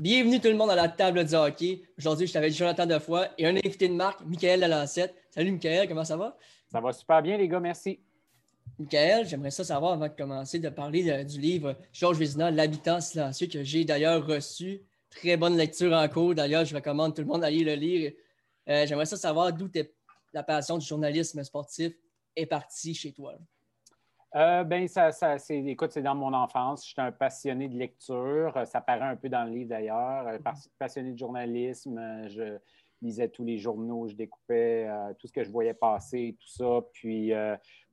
Bienvenue tout le monde à la table du hockey. Aujourd'hui, je suis avec Jonathan Defoy et un invité de marque, Michael Lalancette. Salut Michael, comment ça va? Ça va super bien les gars, merci. Michael, j'aimerais ça savoir avant de commencer de parler du livre Georges Vézina, L'habitant silencieux, que j'ai d'ailleurs reçu. Très bonne lecture en cours. D'ailleurs, je recommande tout le monde d'aller le lire. Euh, j'aimerais ça savoir d'où la passion du journalisme sportif est partie chez toi. Euh, ben, ça, ça c'est, écoute, c'est dans mon enfance. J'étais un passionné de lecture. Ça paraît un peu dans le livre d'ailleurs. Euh, passionné de journalisme. Euh, je lisais tous les journaux, je découpais tout ce que je voyais passer, tout ça. Puis,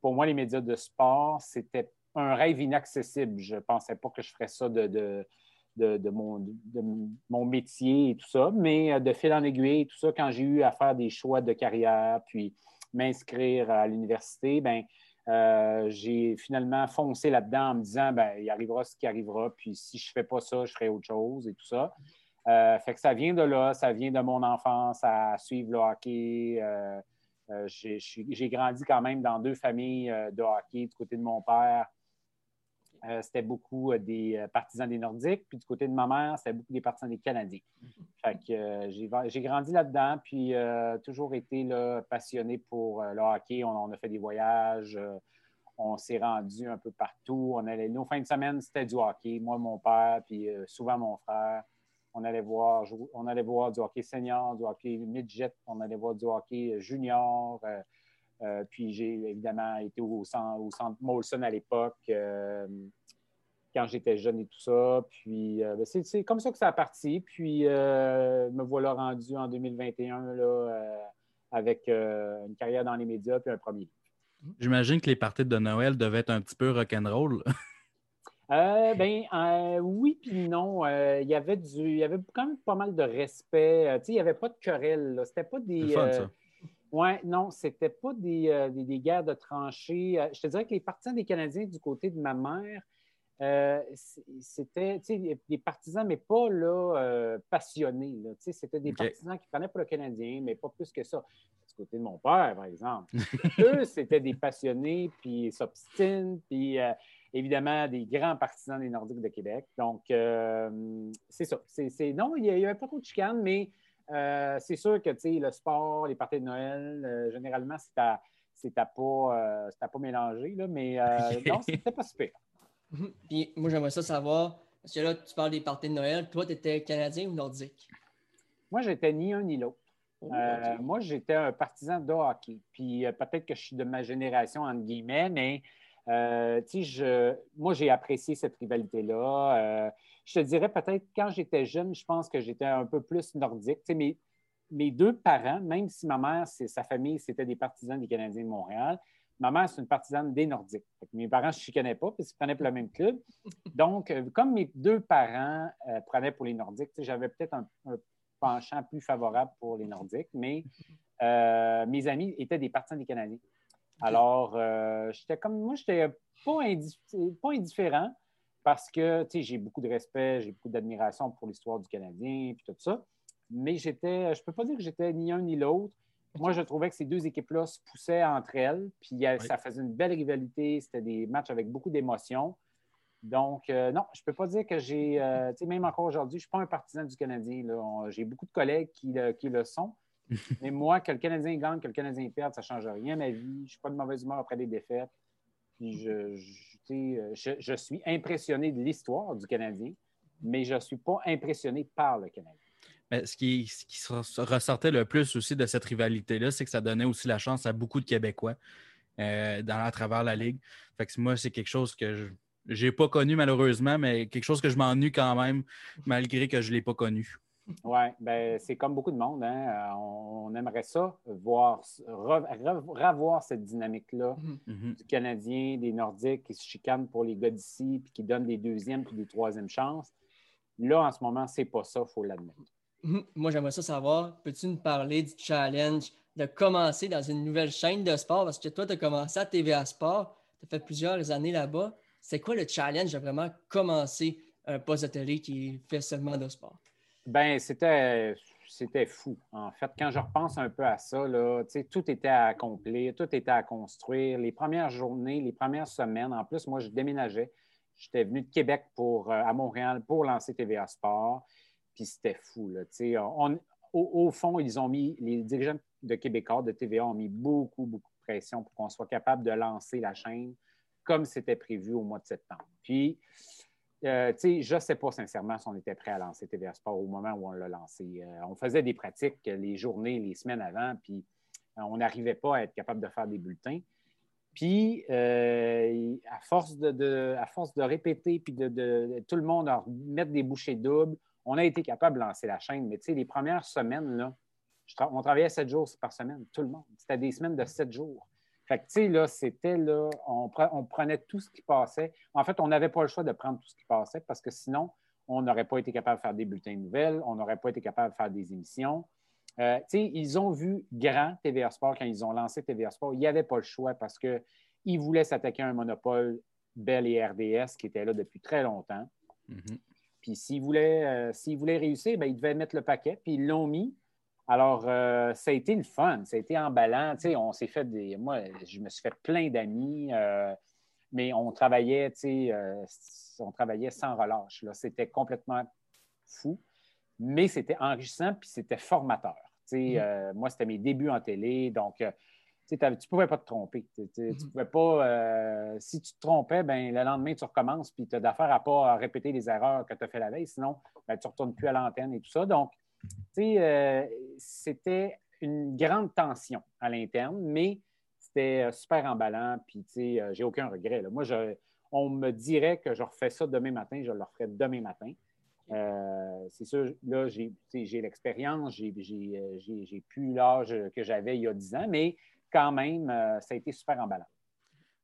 pour moi, les médias de sport, c'était un rêve inaccessible. Je ne pensais pas que je ferais ça de, de, de, mon, de, mon, métier et tout ça. Mais de fil en aiguille, tout ça, quand j'ai eu à faire des choix de carrière, puis m'inscrire à l'université, ben euh, j'ai finalement foncé là-dedans en me disant ben, il arrivera ce qui arrivera, puis si je ne fais pas ça, je ferai autre chose et tout ça. Euh, fait que ça vient de là, ça vient de mon enfance à suivre le hockey. Euh, j'ai grandi quand même dans deux familles de hockey du côté de mon père. Euh, c'était beaucoup euh, des euh, partisans des Nordiques. Puis du côté de ma mère, c'était beaucoup des partisans des Canadiens. Fait que j'ai grandi là-dedans, puis toujours été passionné pour le hockey. On, a fait des voyages, on s'est rendu un peu partout. On allait, nos fins de semaine, c'était du hockey. Moi, mon père, puis souvent mon frère. On allait, voir, on allait voir du hockey senior, du hockey midget, on allait voir du hockey junior. Euh, puis j'ai évidemment été au centre, au centre Molson à l'époque, euh, quand j'étais jeune et tout ça. Puis euh, ben, c'est comme ça que ça a parti. Puis me voilà rendu en 2021 là, avec une carrière dans les médias puis un premier J'imagine que les parties de Noël devaient être un petit peu rock'n'roll. Euh, ben oui puis non. il y avait du, il y avait quand même pas mal de respect. il n'y avait pas de querelle. C'était pas des. Oui, non, c'était pas euh, des, des, guerres de tranchées. Euh, je te dirais que les partisans des Canadiens du côté de ma mère, euh, c'était des partisans, mais pas là, passionnés. C'était des partisans qui prenaient pour le Canadien, mais pas plus que ça. Du côté de mon père, par exemple. Eux, c'était des passionnés, puis s'obstinent, puis évidemment des grands partisans des Nordiques de Québec. Donc, c'est ça. non, il n'y avait pas trop de chicanes, mais euh, c'est sûr que le sport, les parties de Noël, euh, généralement, c'est à, pas, euh, pas mélangé, là, mais non, c'était pas super. Puis moi, j'aimerais ça savoir, parce que là, tu parles des parties de Noël, toi, tu étais Canadien ou Nordique? Moi, j'étais ni un ni l'autre. Oh, moi, j'étais un partisan de hockey. Puis peut-être que je suis de ma génération, entre guillemets, mais je, moi, j'ai apprécié cette rivalité-là je te dirais peut-être quand j'étais jeune, je pense que j'étais un peu plus nordique. mes, mes deux parents, même si ma mère, sa famille, c'était des partisans des Canadiens de Montréal, ma mère, c'est une partisane des Nordiques. mes parents ne se chicanaient pas parce qu'ils prenaient pour le même club. Donc, euh, comme mes deux parents euh, prenaient pour les Nordiques, j'avais peut-être un, penchant plus favorable pour les Nordiques, mais euh, mes amis étaient des partisans des Canadiens. Alors, j'étais comme moi, je n'étais pas indifférent parce que j'ai beaucoup de respect, j'ai beaucoup d'admiration pour l'histoire du Canadien et tout ça. Mais j'étais, je ne peux pas dire que j'étais ni un ni l'autre. Moi, je trouvais que ces deux équipes-là se poussaient entre elles, puis ça faisait une belle rivalité. C'était des matchs avec beaucoup d'émotions. Donc, euh, non, je ne peux pas dire que j'ai, euh, tu sais, même encore aujourd'hui, je ne suis pas un partisan du Canadien. J'ai beaucoup de collègues qui, qui le sont. Mais moi, que le Canadien gagne, que le Canadien perde, ça ne change rien à ma vie. Je ne suis pas de mauvaise humeur après des défaites. Puis je, euh, je, suis impressionné de l'histoire du Canadien, mais je ne suis pas impressionné par le Canadien. Mais ce qui, ressortait le plus aussi de cette rivalité-là, c'est que ça donnait aussi la chance à beaucoup de Québécois euh, dans, à travers la Ligue. Moi, c'est quelque chose que je n'ai pas connu malheureusement, mais quelque chose que je m'ennuie quand même, malgré que je ne l'ai pas connu. Oui, ben, c'est comme beaucoup de monde. Hein. Euh, on, aimerait ça, voir, revoir cette dynamique-là mm-hmm. Mm-hmm. du Canadien, des Nordiques qui se chicanent pour les gars d'ici, puis qui donnent des deuxièmes puis des troisièmes chances. Là, en ce moment, c'est pas ça, il faut l'admettre. Mm-hmm. Moi, j'aimerais ça savoir, peux-tu nous parler du challenge de commencer dans une nouvelle chaîne de sport? Parce que toi, tu as commencé à TVA Sport, tu as fait plusieurs années là-bas. C'est quoi le challenge de vraiment commencer un poste de télé qui fait seulement de sport? Ben, c'était, c'était fou. En fait, quand je repense un peu à ça, là, tout était à accomplir, tout était à construire. Les premières journées, les premières semaines, en plus, moi, je déménageais. J'étais venu de Québec pour, euh, à Montréal pour lancer TVA Sport. Puis c'était fou. Là, on, au, fond, ils ont mis, les dirigeants de Québécois, de TVA, ont mis beaucoup, beaucoup de pression pour qu'on soit capable de lancer la chaîne comme c'était prévu au mois de septembre. Puis, euh, je ne sais pas sincèrement si on était prêt à lancer TVA Sport au moment où on l'a lancé. Euh, on faisait des pratiques les journées, les semaines avant, puis euh, on n'arrivait pas à être capable de faire des bulletins. Puis, à, force de, répéter, puis de, tout le monde mettre des bouchées doubles, on a été capable de lancer la chaîne. Mais les premières semaines, là, on travaillait sept jours par semaine, tout le monde. C'était des semaines de sept jours. Fait que, tu sais, là, c'était là, on, prenait tout ce qui passait. En fait, on n'avait pas le choix de prendre tout ce qui passait parce que sinon, on n'aurait pas été capable de faire des bulletins de nouvelles, on n'aurait pas été capable de faire des émissions. Euh, tu sais, ils ont vu grand TVA Sport quand ils ont lancé TVA Sport. Il n'y avait pas le choix parce qu'ils voulaient s'attaquer à un monopole Bell et RDS qui était là depuis très longtemps. Mm-hmm. Puis s'ils voulaient, euh, voulaient réussir, bien, ils devaient mettre le paquet, puis ils l'ont mis. Alors, euh, ça a été le fun, ça a été emballant. Tu sais, on s'est fait des. Moi, je me suis fait plein d'amis, euh, mais on travaillait, tu sais, euh, on travaillait sans relâche. C'était complètement fou, mais c'était enrichissant puis c'était formateur. Tu sais, mm-hmm. moi, c'était mes débuts en télé, donc tu ne pouvais pas te tromper. Tu mm-hmm. pouvais pas. si tu te trompais, ben, le lendemain, tu recommences, puis tu as d'affaires à pas répéter les erreurs que tu as fait la veille, sinon, ben, tu ne retournes plus à l'antenne et tout ça. Donc, euh, c'était une grande tension à l'interne, mais c'était euh, super emballant, puis euh, j'ai aucun regret. Moi, on me dirait que je refais ça demain matin, je le referais demain matin. c'est sûr, là, j'ai l'expérience, j'ai plus l'âge que j'avais il y a 10 ans, mais quand même, ça a été super emballant.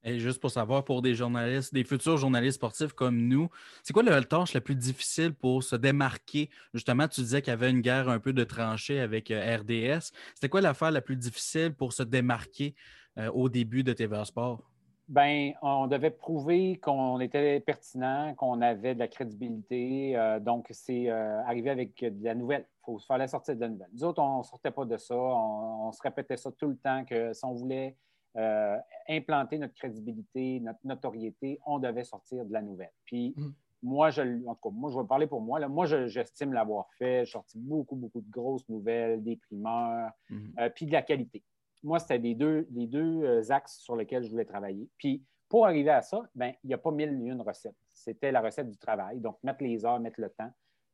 Et juste pour savoir, pour des journalistes, des futurs journalistes sportifs comme nous, c'est quoi la tâche la plus difficile pour se démarquer? Justement, tu disais qu'il y avait une guerre un peu de tranchée avec euh, RDS. C'était quoi l'affaire la plus difficile pour se démarquer euh, au début de TVA Sport? Bien, on devait prouver qu'on était pertinent, qu'on avait de la crédibilité. Euh, donc, c'est arrivé avec de la nouvelle. Il fallait sortir de la nouvelle. Nous autres, on ne sortait pas de ça. on, se répétait ça tout le temps que si on voulait euh, implanter notre crédibilité, notre notoriété, on devait sortir de la nouvelle. Puis, mm. moi, je, en tout cas, moi, je vais parler pour moi. Là. Moi, j'estime l'avoir fait. J'ai sorti beaucoup, beaucoup de grosses nouvelles, des primeurs, mm. euh, puis de la qualité. Moi, c'était les deux, les deux euh, axes sur lesquels je voulais travailler. Puis, pour arriver à ça, ben, il n'y a pas mille et une recettes. C'était la recette du travail. Donc, mettre les heures, mettre le temps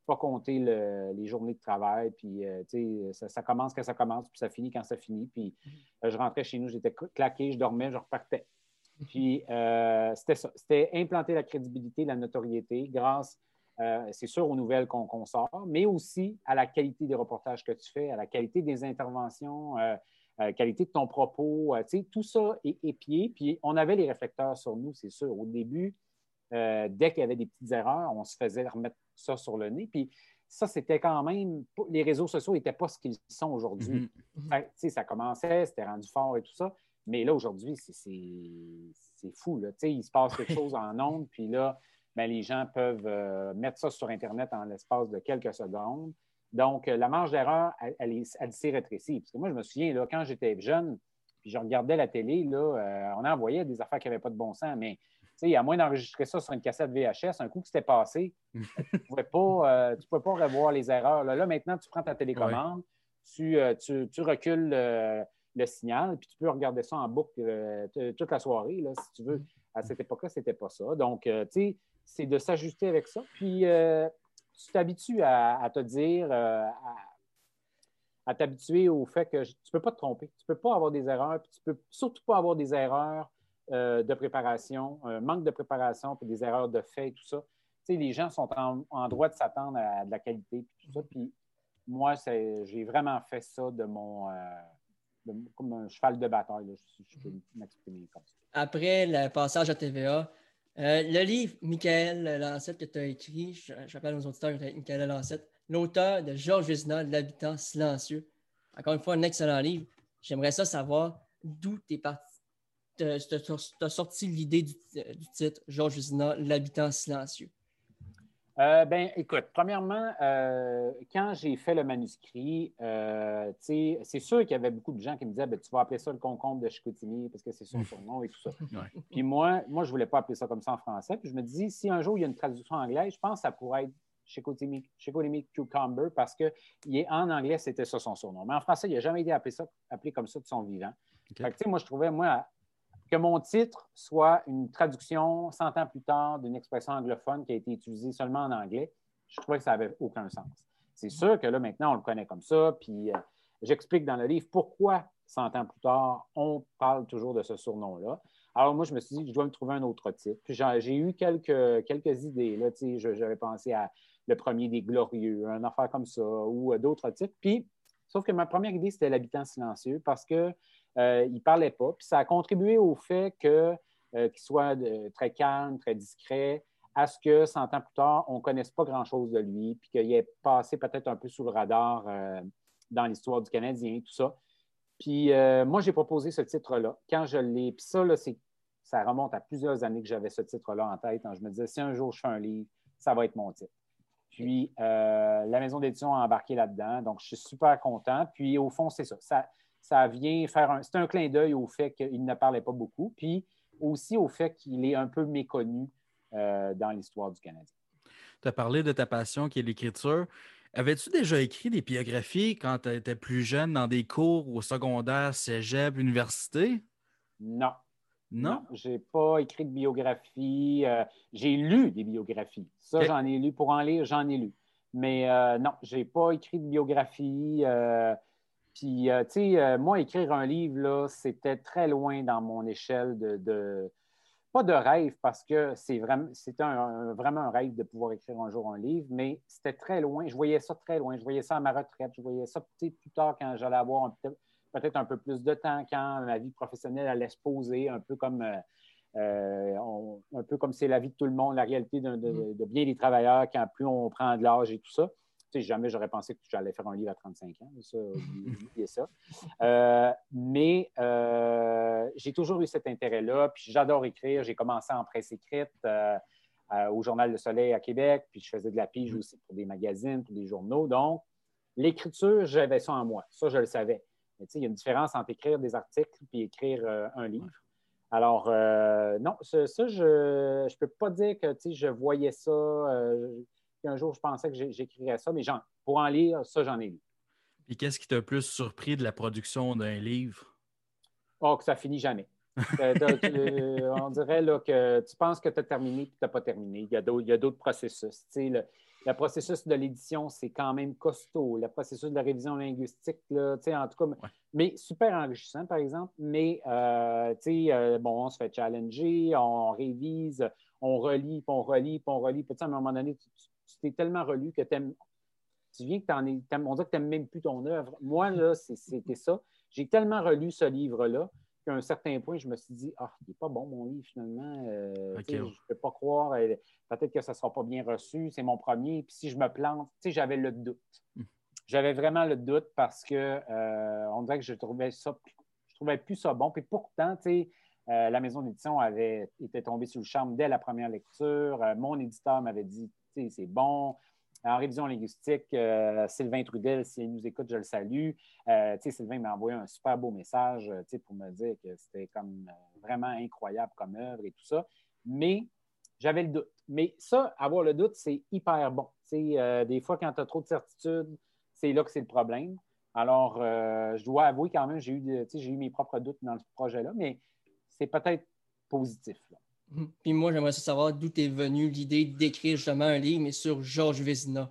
pas compter les journées de travail, puis euh, ça, commence quand ça commence, puis ça finit quand ça finit. Puis euh, je rentrais chez nous, j'étais claqué, je dormais, je repartais. Puis euh, c'était ça. C'était implanter la crédibilité, la notoriété grâce, c'est sûr, aux nouvelles qu'on sort, mais aussi à la qualité des reportages que tu fais, à la qualité des interventions, à la qualité de ton propos. tout ça est épié. Puis on avait les réflecteurs sur nous, c'est sûr. Au début, dès qu'il y avait des petites erreurs, on se faisait remettre ça sur le nez. Puis ça, c'était quand même. Les réseaux sociaux n'étaient pas ce qu'ils sont aujourd'hui. Mm-hmm. Ça commençait, c'était rendu fort et tout ça. Mais là, aujourd'hui, c'est fou. Là. Il se passe quelque chose en ondes, puis là, ben, les gens peuvent euh, mettre ça sur Internet en l'espace de quelques secondes. Donc, euh, la marge d'erreur, elle, elle, s'est rétrécie. Parce que moi, je me souviens, là, quand j'étais jeune, puis je regardais la télé, là, euh, on envoyait des affaires qui n'avaient pas de bon sens, mais sais, à moins d'enregistrer ça sur une cassette VHS, un coup que c'était passé, tu ne pouvais, pas, euh, pouvais pas revoir les erreurs. Là, maintenant, tu prends ta télécommande, euh, tu, recules le signal, puis tu peux regarder ça en boucle euh, toute la soirée, là, si tu veux. À cette époque-là, ce n'était pas ça. Donc, tu sais, c'est de s'ajuster avec ça. Puis, tu t'habitues à, te dire, à, t'habituer au fait que tu ne peux pas te tromper. Tu ne peux pas avoir des erreurs, puis tu ne peux surtout pas avoir des erreurs euh, de préparation, un manque de préparation, puis des erreurs de fait, tout ça. Tu sais, les gens sont en, droit de s'attendre à, de la qualité, puis tout ça. Puis moi, j'ai vraiment fait ça de mon. Euh, comme un cheval de bataille, si je peux m'exprimer comme ça. Après le passage à TVA, euh, le livre Michael Lancette que tu as écrit, j'appelle nos auditeurs Michael Lancette, l'auteur de Georges Vézina, L'habitant silencieux. Encore une fois, un excellent livre. J'aimerais ça savoir d'où tu es parti tu as sorti l'idée du, titre, Georges Usina, L'habitant silencieux? Euh, ben, écoute, premièrement, euh, quand j'ai fait le manuscrit, euh, c'est sûr qu'il y avait beaucoup de gens qui me disaient ben, Tu vas appeler ça le concombre de Chicoutimi parce que c'est son surnom et tout ça. Puis moi, moi je ne voulais pas appeler ça comme ça en français. Puis je me dis Si un jour il y a une traduction anglaise, je pense que ça pourrait être Chicoutimi Cucumber parce que en anglais, c'était ça son surnom. Mais en français, il n'a jamais été appelé, ça, appelé comme ça de son vivant. moi, je trouvais, moi, que mon titre soit une traduction 100 ans plus tard d'une expression anglophone qui a été utilisée seulement en anglais, je trouvais que ça n'avait aucun sens. C'est sûr que là, maintenant, on le connaît comme ça, puis euh, j'explique dans le livre pourquoi 100 ans plus tard, on parle toujours de ce surnom-là. Alors, moi, je me suis dit, je dois me trouver un autre titre. Puis j'ai eu quelques, quelques idées. Là, j'avais pensé à le premier des Glorieux, un affaire comme ça, ou euh, d'autres titres. Puis, sauf que ma première idée, c'était l'habitant silencieux parce qu'il euh, ne parlait pas. Puis ça a contribué au fait euh, qu'il soit très calme, très discret, à ce que, 100 ans plus tard, on ne connaisse pas grand-chose de lui, puis qu'il ait passé peut-être un peu sous le radar dans l'histoire du Canadien, tout ça. Puis moi, j'ai proposé ce titre-là. Quand je l'ai, puis ça, là, ça remonte à plusieurs années que j'avais ce titre-là en tête. Hein. Je me disais, si un jour je fais un livre, ça va être mon titre. Puis euh, la maison d'édition a embarqué là-dedans. Donc, je suis super content. Puis au fond, c'est ça. Vient faire un. C'est un clin d'œil au fait qu'il ne parlait pas beaucoup. Puis aussi au fait qu'il est un peu méconnu euh, dans l'histoire du Canadien. Tu as parlé de ta passion qui est l'écriture. Avais-tu déjà écrit des biographies quand tu étais plus jeune dans des cours au secondaire, cégep, université? Non. Non? Je n'ai pas écrit de biographie. Euh, j'ai lu des biographies. Ça, j'en ai lu. Pour en lire, j'en ai lu. Mais euh, non, je n'ai pas écrit de biographie. Euh, puis, tu sais, moi, écrire un livre, là, c'était très loin dans mon échelle de, Pas de rêve, parce que c'est vraiment, c'était vraiment un rêve de pouvoir écrire un jour un livre, mais c'était très loin. Je voyais ça très loin. Je voyais ça à ma retraite. Je voyais ça plus tard quand j'allais avoir un, peut-être un peu plus de temps quand ma vie professionnelle allait se poser, un peu comme euh, euh, un peu comme c'est la vie de tout le monde, la réalité de, mm-hmm. bien des travailleurs quand plus on prend de l'âge et tout ça. Tu sais, jamais j'aurais pensé que j'allais faire un livre à 35 ans. Ça, oubliez ça. Euh, mais j'ai toujours eu cet intérêt-là. Puis j'adore écrire. J'ai commencé en presse écrite au Journal Le Soleil à Québec. Puis je faisais de la pige mm-hmm. aussi pour des magazines, pour des journaux. Donc, l'écriture, j'avais ça en moi. Ça, je le savais il y a une différence entre écrire des articles et écrire euh, un livre. Alors, euh, non, ça, je ne peux pas dire que je voyais ça. Euh, un jour, je pensais que j'écrirais ça, mais pour en lire, ça, j'en ai lu. Et qu'est-ce qui t'a plus surpris de la production d'un livre? Oh, que ça finit jamais. on dirait là, que tu penses que tu as terminé et tu n'as pas terminé. Il y a d'autres processus. Le, le processus de l'édition, c'est quand même costaud. Le processus de la révision linguistique, là, en tout cas, mais super enrichissant, par exemple. Mais, euh, euh, bon, on se fait challenger, on révise, on relit, puis on relit, puis on relit. Puis, à un moment donné, tu t'es tellement relu que tu viens que tu en es, on dirait que tu n'aimes même plus ton œuvre. Moi, là, c'était ça. J'ai tellement relu ce livre-là qu'à un certain point, je me suis dit, ah, il n'est pas bon mon livre finalement. Euh, je ne peux pas croire. Euh, peut-être que ça ne sera pas bien reçu. C'est mon premier. Puis si je me plante, j'avais le doute. Hmm. J'avais vraiment le doute parce que euh, on dirait que je trouvais ça, je trouvais plus ça bon. Puis pourtant, la maison d'édition avait été tombée sous le charme dès la première lecture. mon éditeur m'avait dit, c'est bon en révision linguistique, euh, Sylvain Trudel, s'il nous écoute, je le salue. Euh, Sylvain m'a envoyé un super beau message euh, pour me dire que c'était comme vraiment incroyable comme œuvre et tout ça. Mais j'avais le doute. Mais ça, avoir le doute, c'est hyper bon. des fois, quand tu as trop de certitude, c'est là que c'est le problème. Alors, je dois avouer quand même, j'ai eu, eu mes propres doutes dans ce projet-là, mais c'est peut-être positif. Puis moi, j'aimerais savoir d'où est venue l'idée d'écrire justement un livre, mais sur Georges Vézina.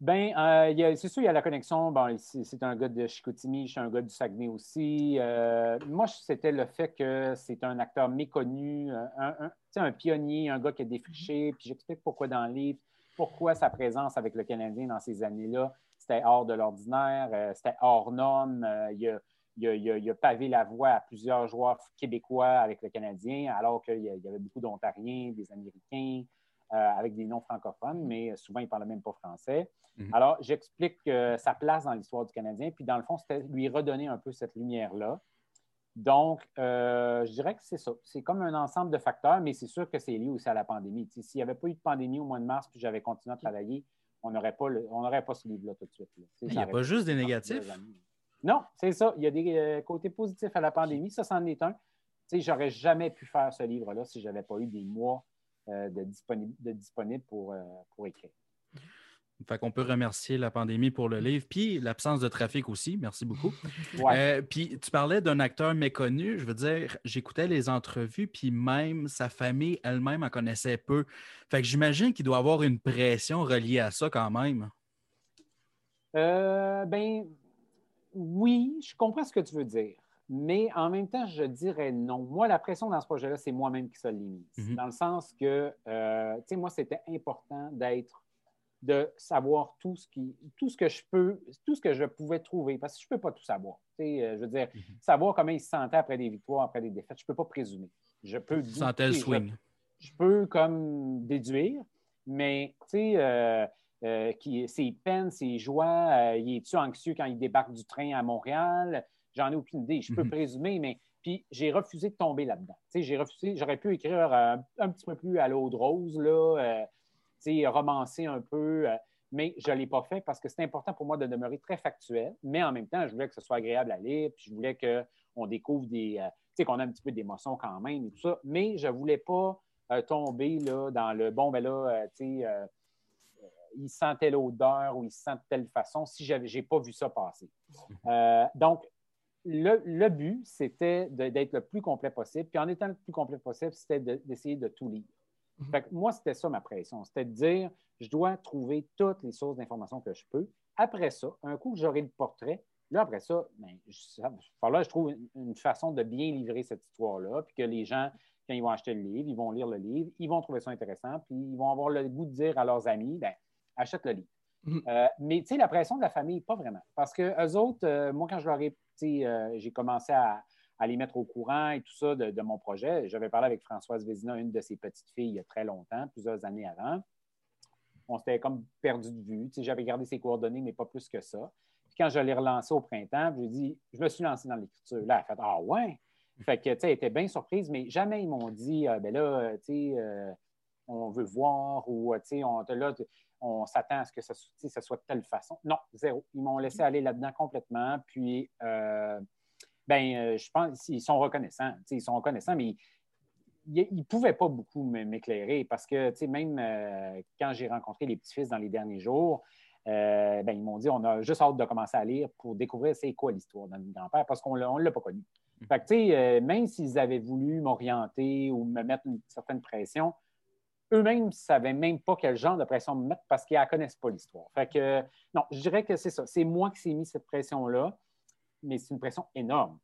Bien, euh, c'est sûr, il y a la connexion. Bon, c'est un gars de Chicoutimi, je suis un gars du Saguenay aussi. Euh, moi, c'était le fait que c'est un acteur méconnu, euh, un, un, pionnier, un gars qui a défriché. Puis j'explique pourquoi dans le livre, pourquoi sa présence avec le Canadien dans ces années-là, c'était hors de l'ordinaire, c'était hors norme. il y a il a, pavé la voie à plusieurs joueurs québécois avec le Canadien, alors qu'il y avait beaucoup d'Ontariens, des Américains, euh, avec des noms francophones, mais souvent, ils ne parlaient même pas français. Mhm. Alors, j'explique sa place dans l'histoire du Canadien, puis dans le fond, c'était lui redonner un peu cette lumière-là. Donc, euh, je dirais que c'est ça. C'est comme un ensemble de facteurs, mais c'est sûr que c'est lié aussi à la pandémie. S'il n'y avait pas eu de pandémie au mois de mars, puis j'avais continué à travailler, on n'aurait pas, pas ce livre-là tout de suite. Il n'y a pas juste des négatifs. Non, c'est ça. Il y a des euh, côtés positifs à la pandémie. Ça, c'en est un. Tu sais, j'aurais jamais pu faire ce livre-là si je n'avais pas eu des mois de, disponible, de disponible pour, pour écrire. Fait qu'on peut remercier la pandémie pour le livre, puis l'absence de trafic aussi. Merci beaucoup. puis tu parlais d'un acteur méconnu. Je veux dire, j'écoutais les entrevues, puis même sa famille elle-même en connaissait peu. Fait que j'imagine qu'il doit avoir une pression reliée à ça quand même. Euh, ben oui, je comprends ce que tu veux dire. Mais en même temps, je dirais non. Moi, la pression dans ce projet-là, c'est moi-même qui se limite. Mhm. Dans le sens que, euh, tu sais, moi, c'était important d'être, de savoir tout ce, qui, tout ce que je peux, tout ce que je pouvais trouver, parce que je ne peux pas tout savoir. Tu sais, euh, je veux dire, mhm. savoir comment il se sentait après des victoires, après des défaites, je ne peux pas présumer. Je peux. Sentait le swing. Je, peux comme déduire, mais tu sais, euh, qui, ses peines, ses joies, euh, il est-tu anxieux quand il débarque du train à Montréal? J'en ai aucune idée. Je peux mhm. présumer, mais puis j'ai refusé de tomber là-dedans. J'ai refusé, j'aurais pu écrire euh, un petit peu plus à l'eau de rose, là, romancer un peu, mais je ne l'ai pas fait parce que c'est important pour moi de demeurer très factuel, mais en même temps, je voulais que ce soit agréable à lire, puis je voulais qu'on découvre des, tu sais, qu'on a un petit peu d'émotion quand même et tout ça, mais je ne voulais pas tomber là, dans le bon, ben là, tu sais, il sentait l'odeur ou il sent de telle façon si je n'ai pas vu ça passer. Euh, donc, le, but, c'était d'être le plus complet possible. Puis en étant le plus complet possible, c'était d'essayer de, tout lire. Mhm. moi, c'était ça ma pression. C'était de dire, je dois trouver toutes les sources d'informations que je peux. Après ça, un coup que j'aurai le portrait, là, après ça, ben, je, là, je trouve une, façon de bien livrer cette histoire-là, puis que les gens, quand ils vont acheter le livre, ils vont lire le livre, ils vont trouver ça intéressant, puis ils vont avoir le goût de dire à leurs amis, ben, achète le livre. Euh, mais tu sais, la pression de la famille, pas vraiment. Parce que eux autres, euh, moi, quand je leur ai, euh, j'ai commencé à, les mettre au courant et tout ça de, mon projet. J'avais parlé avec Françoise Vézina, une de ses petites filles, il y a très longtemps, plusieurs années avant. On s'était comme perdu de vue. J'avais gardé ses coordonnées, mais pas plus que ça. Puis quand je l'ai relancé au printemps, je lui ai dit, je me suis lancé dans l'écriture. Là, elle a fait Ah ouais! Fait que, tu sais, elle était bien surprise, mais jamais ils m'ont dit, ben là, tu sais, on veut voir ou, tu sais, on, là, on s'attend à ce que ça, ça, soit de telle façon. Non, zéro. Ils m'ont laissé aller là-dedans complètement. Puis, euh, ben, euh, je pense qu'ils sont reconnaissants. Ils sont reconnaissants, mais ils ne pouvaient pas beaucoup m'éclairer parce que, même euh, quand j'ai rencontré les petits-fils dans les derniers jours, ben, ils m'ont dit on a juste hâte de commencer à lire pour découvrir c'est quoi l'histoire de notre grand-père parce qu'on ne l'a pas connu. Mmh. Fait que, même s'ils avaient voulu m'orienter ou me mettre une certaine pression, eux-mêmes ne savaient même pas quel genre de pression me mettre parce qu'ils ne connaissent pas l'histoire. Fait que, non, je dirais que c'est ça. C'est moi qui s'est mis cette pression-là, mais c'est une pression énorme.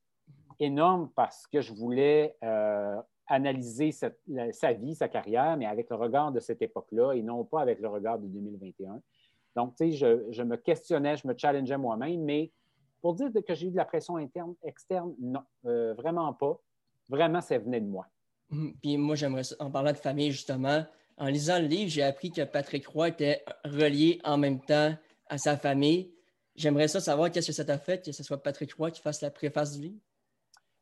Énorme parce que je voulais euh, analyser sa vie, sa carrière, mais avec le regard de cette époque-là et non pas avec le regard de 2021. Donc, tu sais, je, me questionnais, je me challengeais moi-même, mais pour dire que j'ai eu de la pression interne, externe, non, euh, vraiment pas. Vraiment, ça venait de moi. Hum, puis moi, j'aimerais, en parlant de famille, justement, en lisant le livre, j'ai appris que Patrick Roy était relié en même temps à sa famille. J'aimerais ça savoir qu'est-ce que ça t'a fait que ce soit Patrick Roy qui fasse la préface du livre?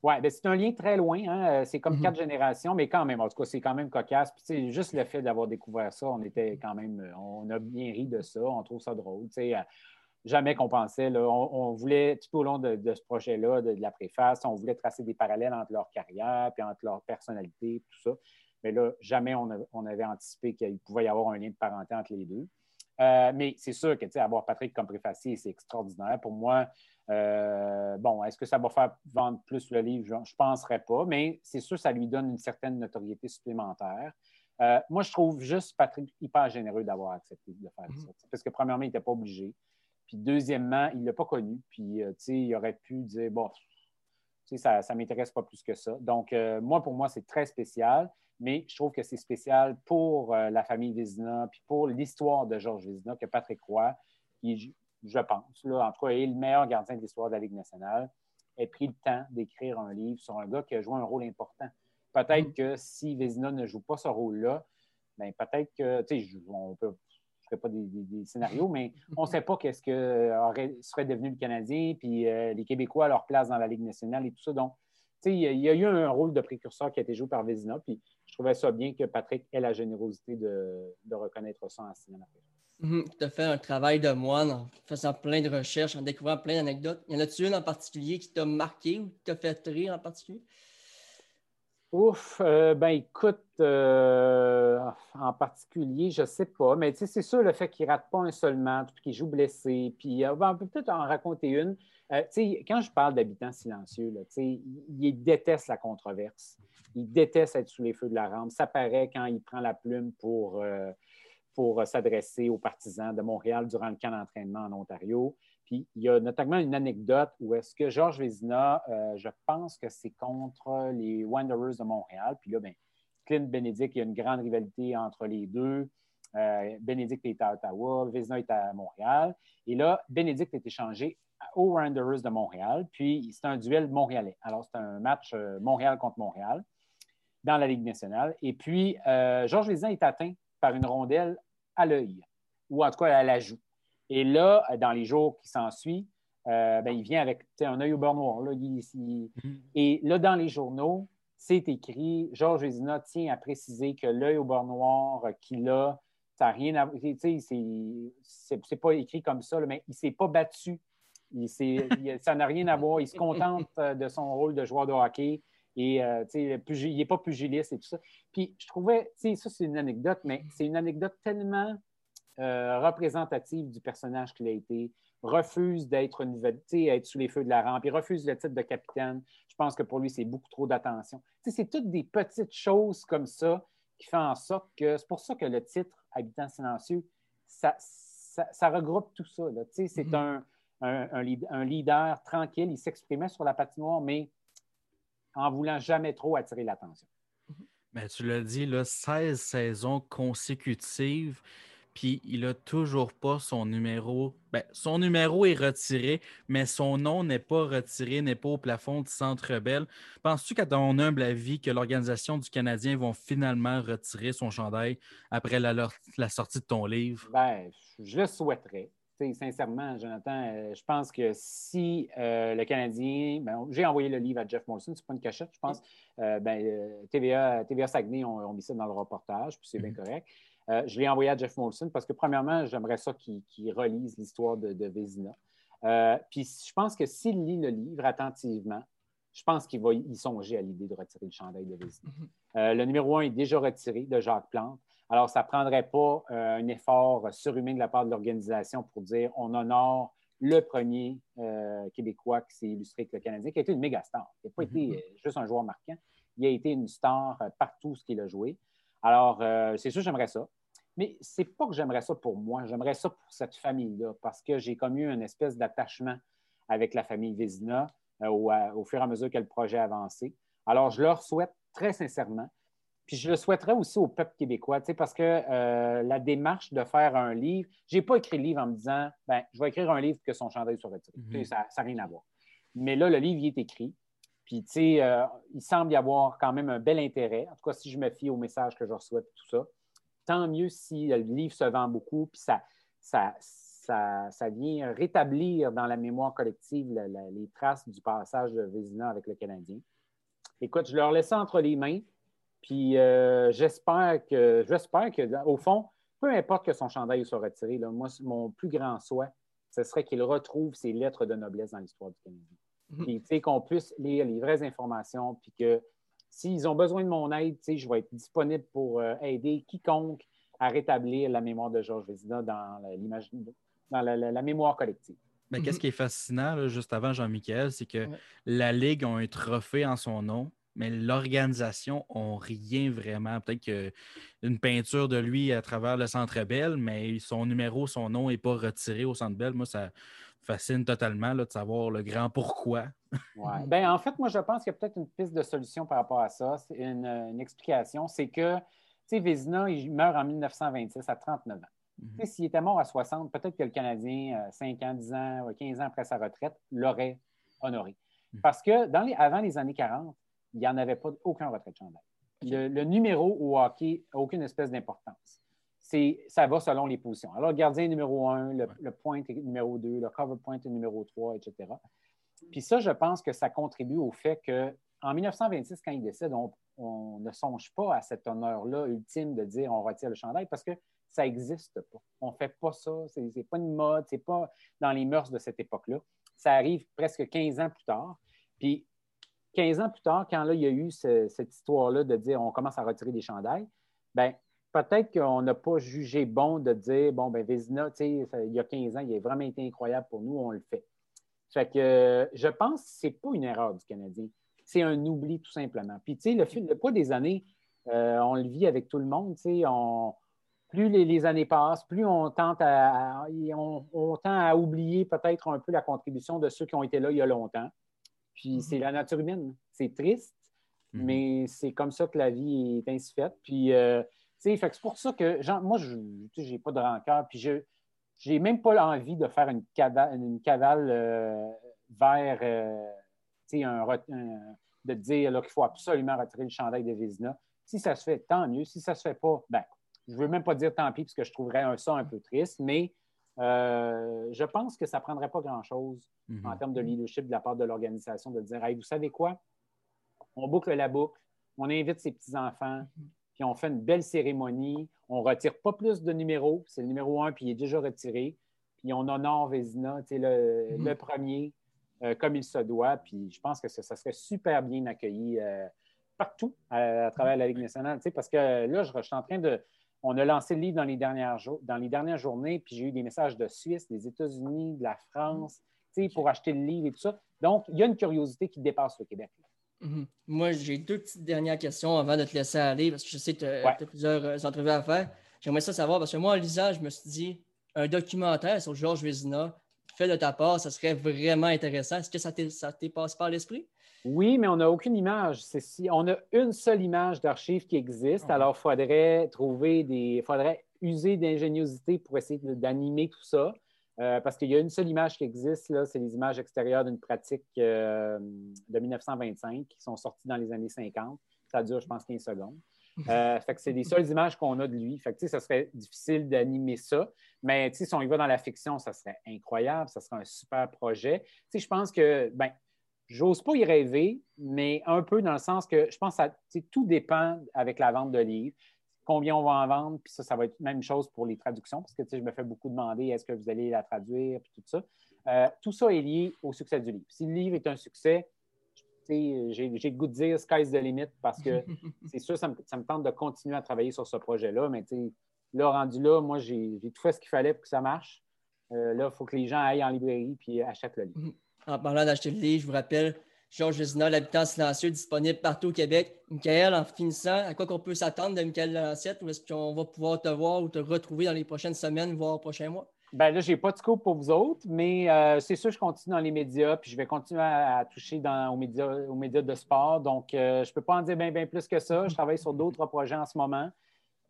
Oui, ben c'est un lien très loin. Hein. Euh, c'est comme mhm. quatre générations, mais quand même, en tout cas, c'est quand même cocasse. Puis, juste le fait d'avoir découvert ça, on était quand même, euh, on a bien ri de ça, on trouve ça drôle. Euh, jamais qu'on pensait, on, voulait, tout au long de, ce projet-là, de, de, la préface, on voulait tracer des parallèles entre leur carrière, puis entre leur personnalité, tout ça. Mais là, jamais on, avait anticipé qu'il pouvait y avoir un lien de parenté entre les deux. Euh, mais c'est sûr que avoir Patrick comme préfacier, c'est extraordinaire. Pour moi, euh, bon, est-ce que ça va faire vendre plus le livre? Je ne penserais pas, mais c'est sûr que ça lui donne une certaine notoriété supplémentaire. Euh, moi, je trouve juste Patrick hyper généreux d'avoir accepté de faire ça. Mm-hmm. Parce que, premièrement, il n'était pas obligé. Puis, deuxièmement, il ne l'a pas connu. Puis, tu sais, il aurait pu dire, bon, ça ne m'intéresse pas plus que ça. Donc, moi, pour moi, c'est très spécial mais je trouve que c'est spécial pour euh, la famille Vézina, puis pour l'histoire de Georges Vézina, que Patrick Roy, qui, je pense, là, en tout cas, est le meilleur gardien de l'histoire de la Ligue nationale, ait pris le temps d'écrire un livre sur un gars qui a joué un rôle important. Peut-être mm. que si Vézina ne joue pas ce rôle-là, bien, peut-être que, tu sais, on peut ne ferai pas des, scénarios, mais on ne sait pas qu'est-ce que serait devenu le Canadien, puis euh, les Québécois à leur place dans la Ligue nationale et tout ça. Donc, il y, a eu un rôle de précurseur qui a été joué par Vézina, puis je trouvais ça bien que Patrick ait la générosité de, reconnaître ça en signant la tu as fait un travail de moine en faisant plein de recherches, en découvrant plein d'anecdotes. Y en a-tu une en particulier qui t'a marqué ou qui t'a fait rire en particulier? Ouf, euh, ben écoute, euh, en particulier, je ne sais pas, mais c'est sûr le fait qu'il ne rate pas un seul match, qu'il joue blessé, puis euh, ben, on peut peut-être en raconter une. quand je parle d'habitants silencieux, là, il, il déteste la controverse. Il déteste être sous les feux de la rampe. Ça paraît quand il prend la plume pour, pour s'adresser aux partisans de Montréal durant le camp d'entraînement en Ontario. Puis il y a notamment une anecdote où est-ce que Georges Vézina, euh, je pense que c'est contre les Wanderers de Montréal. Puis là, ben, Clint Benedict, il y a une grande rivalité entre les deux. Euh, est à Ottawa, Vézina est à Montréal. Et là, Benedict est échangé aux Wanderers de Montréal. Puis c'est un duel montréalais. Alors, c'est un match euh, Montréal contre Montréal dans la Ligue nationale. Et puis, Georges Vézina est atteint par une rondelle à l'œil, ou en tout cas à la joue. Et là, dans les jours qui s'ensuivent, euh, ben, il vient avec un œil au beurre noir. Là, mhm. Et là, dans les journaux, c'est écrit, Georges Vézina tient à préciser que l'œil au beurre noir qu'il a, ça n'a rien à voir. C'est pas écrit comme ça, mais il ne s'est pas battu. Il ça n'a rien à voir. Il se contente euh, de son rôle de joueur de hockey. Et euh, il n'est pas pugiliste et tout ça. Puis je trouvais, ça c'est une anecdote, mais c'est une anecdote tellement euh, représentative du personnage qu'il a été, refuse d'être être sous les feux de la rampe, il refuse le titre de capitaine. Je pense que pour lui, c'est beaucoup trop d'attention. C'est toutes des petites choses comme ça qui font en sorte que c'est pour ça que le titre Habitant silencieux, ça, regroupe tout ça. C'est mm-hmm. un, un, leader tranquille, il s'exprimait sur la patinoire, mais en voulant jamais trop attirer l'attention. Mais tu l'as dit, là, 16 saisons consécutives. Puis il n'a toujours pas son numéro. Ben, son numéro est retiré, mais son nom n'est pas retiré, n'est pas au plafond du Centre Bell. Penses-tu qu'à ton humble avis que l'organisation du Canadien vont finalement retirer son chandail après la, sortie de ton livre? Ben, je le souhaiterais. sincèrement, Jonathan, euh, je pense que si euh, le Canadien. Ben, j'ai envoyé le livre à Jeff Molson, c'est pas une cachette, je pense. Euh, ben, TVA, TVA Saguenay ont, mis ça dans le reportage, puis c'est bien mm-hmm. correct. Euh, je l'ai envoyé à Jeff Molson parce que, premièrement, j'aimerais ça qu'il relise l'histoire de, de Vézina. Euh, puis je pense que s'il lit le livre attentivement, je pense qu'il va y songer à l'idée de retirer le chandail de Vézina. Mhm. Euh, le numéro un est déjà retiré de Jacques Plante. Alors, ça ne prendrait pas un effort surhumain de la part de l'organisation pour dire on honore le premier Québécois qui s'est illustré avec le Canadien, qui a été une méga star. Il n'a pas mhm. été juste un joueur marquant. Il a été une star partout ce qu'il a joué. Alors, c'est sûr, j'aimerais ça. Mais c'est pas que j'aimerais ça pour moi, j'aimerais ça pour cette famille-là, parce que j'ai comme eu une espèce d'attachement avec la famille Vézina euh, au, fur et à mesure que le projet avançait. Alors, je leur souhaite très sincèrement, puis je le souhaiterais aussi au peuple québécois, parce que euh, la démarche de faire un livre, je n'ai pas écrit le livre en me disant, ben, je vais écrire un livre que son chandail soit retiré. Mhm. Ça n'a rien à voir. Mais là, le livre, il est écrit. Puis, tu sais, euh, il semble y avoir quand même un bel intérêt. En tout cas, si je me fie au message que je reçois, tout ça tant mieux si le livre se vend beaucoup, puis ça, ça, ça, vient rétablir dans la mémoire collective les traces du passage de Vézina avec le Canadien. Écoute, je leur laisse entre les mains, puis euh, j'espère que, j'espère que, au fond, peu importe que son chandail soit retiré, là, moi, mon plus grand souhait, ce serait qu'il retrouve ses lettres de noblesse dans l'histoire du Canadien. Mhm. Puis, tu sais, qu'on puisse lire les vraies informations, puis que S'ils ont besoin de mon aide, je vais être disponible pour euh, aider quiconque à rétablir la mémoire de Georges Vézina dans l'image, dans la, mémoire collective. Mais qu'est-ce mhm. qui est fascinant, juste avant Jean-Michel, c'est que la Ligue a un trophée en son nom, mais l'organisation n'a rien vraiment. Peut-être qu'une peinture de lui à travers le Centre Bell, mais son numéro, son nom n'est pas retiré au Centre Bell. Moi, ça, fascine totalement là, de savoir le grand pourquoi. ouais. ben, en fait, moi, je pense qu'il y a peut-être une piste de solution par rapport à ça. C'est une, explication. C'est que, tu sais, Vézina, il meurt en 1926 à 39 ans. Mhm. S'il était mort à 60, peut-être que le Canadien, 5 euh, ans, 10 ans, 15 ans après sa retraite, l'aurait honoré. Mhm. Parce que dans les, avant les années 40, il n'y en avait pas aucun retrait de chandail. Le, le, numéro au hockey n'a aucune espèce d'importance ça va selon les positions. Alors, gardien numéro 1, le, point est numéro 2, le cover point est numéro 3, etc. Puis ça, je pense que ça contribue au fait qu'en 1926, quand il décède, on, ne songe pas à cet honneur-là ultime de dire on retire le chandail parce que ça n'existe pas. On ne fait pas ça, ce n'est pas une mode, ce n'est pas dans les mœurs de cette époque-là. Ça arrive presque 15 ans plus tard. Puis 15 ans plus tard, quand là, il y a eu cette histoire-là de dire on commence à retirer des chandails, ben peut-être qu'on n'a pas jugé bon de dire bon, ben Vézina, il y a 15 ans, il a vraiment été incroyable pour nous, on le fait. Fait que je pense que ce n'est pas une erreur du Canadien. C'est un oubli, tout simplement. Puis, tu sais, le, le poids des années, euh, on le vit avec tout le monde. On, plus les, années passent, plus on tente à, on, tend à oublier peut-être un peu la contribution de ceux qui ont été là il y a longtemps. Puis, mm-hmm. c'est la nature humaine. C'est triste, mm-hmm. mais c'est comme ça que la vie est ainsi faite. Puis, euh, c'est pour ça que moi, je n'ai pas de rancœur. Puis, je j'ai même pas envie de faire une cavale, une cavale euh, vers euh, un, de dire qu'il faut absolument retirer le chandail de Vézina. Si ça se fait, tant mieux. Si ça ne se fait pas, ben, je ne veux même pas dire tant pis, parce que je trouverais un son un peu triste, mais euh, je pense que ça ne prendrait pas grand-chose mm-hmm. en termes de leadership de la part de l'organisation de dire vous savez quoi? On boucle la boucle, on invite ses petits-enfants, puis on fait une belle cérémonie. On ne retire pas plus de numéros. C'est le numéro un, puis il est déjà retiré. Puis on honore Vézina, le, mhm. le premier, euh, comme il se doit. Puis je pense que ça, serait super bien accueilli euh, partout à, travers la Ligue nationale. Parce que là, je, suis en train de. On a lancé le livre dans les dernières, dans les dernières journées, puis j'ai eu des messages de Suisse, des États-Unis, de la France, pour acheter le livre et tout ça. Donc, il y a une curiosité qui dépasse le Québec. Mhm. Moi, j'ai deux petites dernières questions avant de te laisser aller, parce que je sais que tu as, plusieurs euh, entrevues à faire. J'aimerais ça savoir, parce que moi, en lisant, je me suis dit, un documentaire sur Georges Vézina, fait de ta part, ça serait vraiment intéressant. Est-ce que ça t'est passé par l'esprit? Oui, mais on n'a aucune image. Si, on a une seule image d'archives qui existe, ah. alors il faudrait trouver des. faudrait user d'ingéniosité pour essayer d'animer tout ça. Euh, parce qu'il y a une seule image qui existe, là, c'est les images extérieures d'une pratique euh, de 1925 qui sont sorties dans les années 50. Ça dure, je pense, 15 secondes. Euh, fait que c'est les seules images qu'on a de lui. Fait que, ça serait difficile d'animer ça. Mais si on y va dans la fiction, ça serait incroyable. Ça serait un super projet. je pense que, ben, j'ose pas y rêver, mais un peu dans le sens que je pense que tout dépend avec la vente de livres combien on va en vendre, puis ça, ça va être la même chose pour les traductions, parce que je me fais beaucoup demander est-ce que vous allez la traduire, puis tout ça. Euh, tout ça est lié au succès du livre. Si le livre est un succès, j'ai le goût de dire sky's the limit parce que c'est sûr, ça me, ça me, tente de continuer à travailler sur ce projet-là, mais là, rendu là, moi, j'ai tout fait ce qu'il fallait pour que ça marche. Euh, là, il faut que les gens aillent en librairie puis achètent le livre. En parlant d'acheter le livre, je vous rappelle, Georges Vézina, l'habitant silencieux, disponible partout au Québec. Michael, en finissant, à quoi qu'on peut s'attendre de Michael Lancette? Ou est-ce qu'on va pouvoir te voir ou te retrouver dans les prochaines semaines, voire prochains mois? Ben là, je n'ai pas de scoop pour vous autres, mais euh, c'est sûr, je continue dans les médias, puis je vais continuer à, toucher dans, aux, médias, aux médias de sport. Donc, euh, je ne peux pas en dire bien, bien plus que ça. Je travaille sur d'autres projets en ce moment.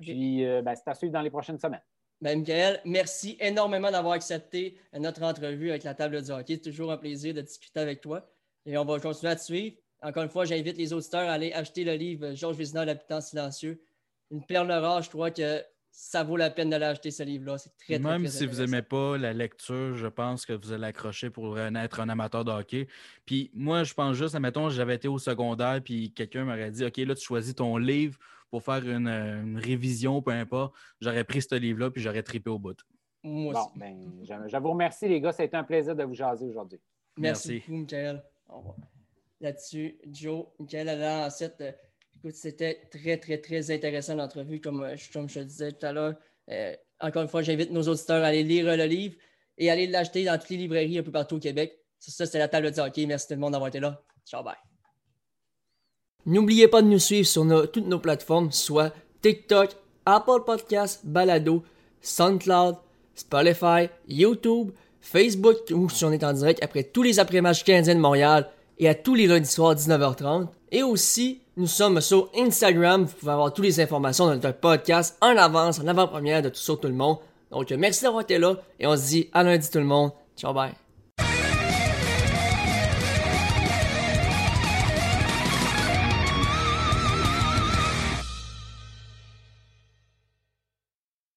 Puis, euh, ben, c'est à suivre dans les prochaines semaines. Ben, Michael, merci énormément d'avoir accepté notre entrevue avec la table du hockey. C'est toujours un plaisir de discuter avec toi. Et on va continuer à te suivre. Encore une fois, j'invite les auditeurs à aller acheter le livre Georges Vézina, L'habitant silencieux. Une perle rare, je crois que ça vaut la peine d'aller acheter ce livre-là. C'est très, Même si vous n'aimez pas la lecture, je pense que vous allez accrocher pour être un amateur de hockey. Puis moi, je pense juste, admettons, j'avais été au secondaire, puis quelqu'un m'aurait dit OK, là, tu choisis ton livre pour faire une, révision, peu importe. J'aurais pris ce livre-là, puis j'aurais trippé au bout. Moi bon, ben, je, vous remercie, les gars. Ça a été un plaisir de vous jaser aujourd'hui. Merci, Merci. beaucoup, Michael là-dessus. Joe, Michael Alain, euh, écoute, c'était très, très, très intéressant l'entrevue, comme, euh, comme, je te disais tout à l'heure. Euh, encore une fois, j'invite nos auditeurs à aller lire le livre et aller l'acheter dans toutes les librairies un peu partout au Québec. C'est ça, c'est la table de hockey. Merci tout le monde d'avoir été là. Ciao, bye. N'oubliez pas de nous suivre sur toutes nos plateformes, soit TikTok, Apple Podcasts, Balado, SoundCloud, Spotify, YouTube, Facebook, où si on est en direct après tous les après-matchs canadiens de Montréal et à tous les lundis soirs 19h30. Et aussi, nous sommes sur Instagram. Vous pouvez avoir toutes les informations de notre podcast en avance, en avant-première de tout tout le monde. Donc, merci d'avoir été là et on se dit à lundi tout le monde. Ciao, bye.